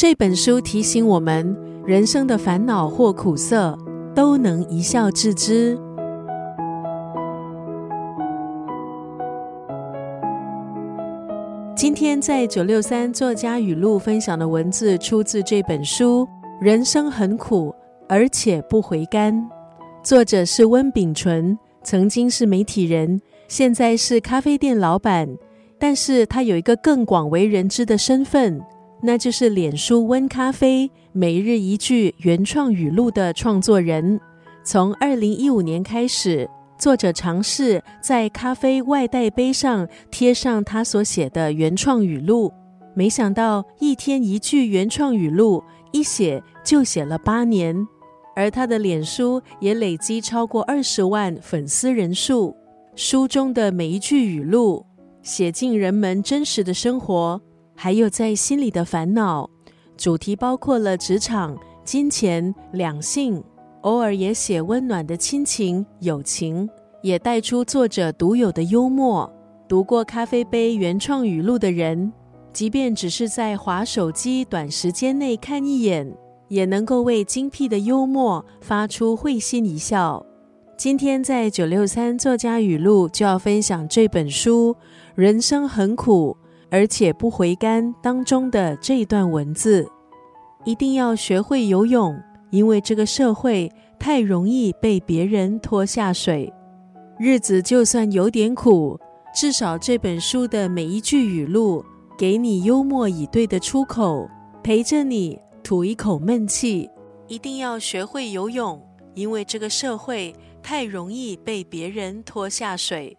这本书提醒我们，人生的烦恼或苦涩都能一笑置之。今天在九六三作家语录分享的文字，出自这本书《人生很苦，而且不回甘》，作者是温秉纯，曾经是媒体人，现在是咖啡店老板，但是他有一个更广为人知的身份。那就是脸书温咖啡每日一句原创语录的创作人。从二零一五年开始，作者尝试在咖啡外带杯上贴上他所写的原创语录。没想到一天一句原创语录，一写就写了八年，而他的脸书也累积超过二十万粉丝人数。书中的每一句语录，写进人们真实的生活。还有在心里的烦恼，主题包括了职场、金钱、两性，偶尔也写温暖的亲情、友情，也带出作者独有的幽默。读过咖啡杯原创语录的人，即便只是在划手机短时间内看一眼，也能够为精辟的幽默发出会心一笑。今天在九六三作家语录就要分享这本书《人生很苦》。而且不回甘当中的这一段文字，一定要学会游泳，因为这个社会太容易被别人拖下水。日子就算有点苦，至少这本书的每一句语录，给你幽默以对的出口，陪着你吐一口闷气。一定要学会游泳，因为这个社会太容易被别人拖下水。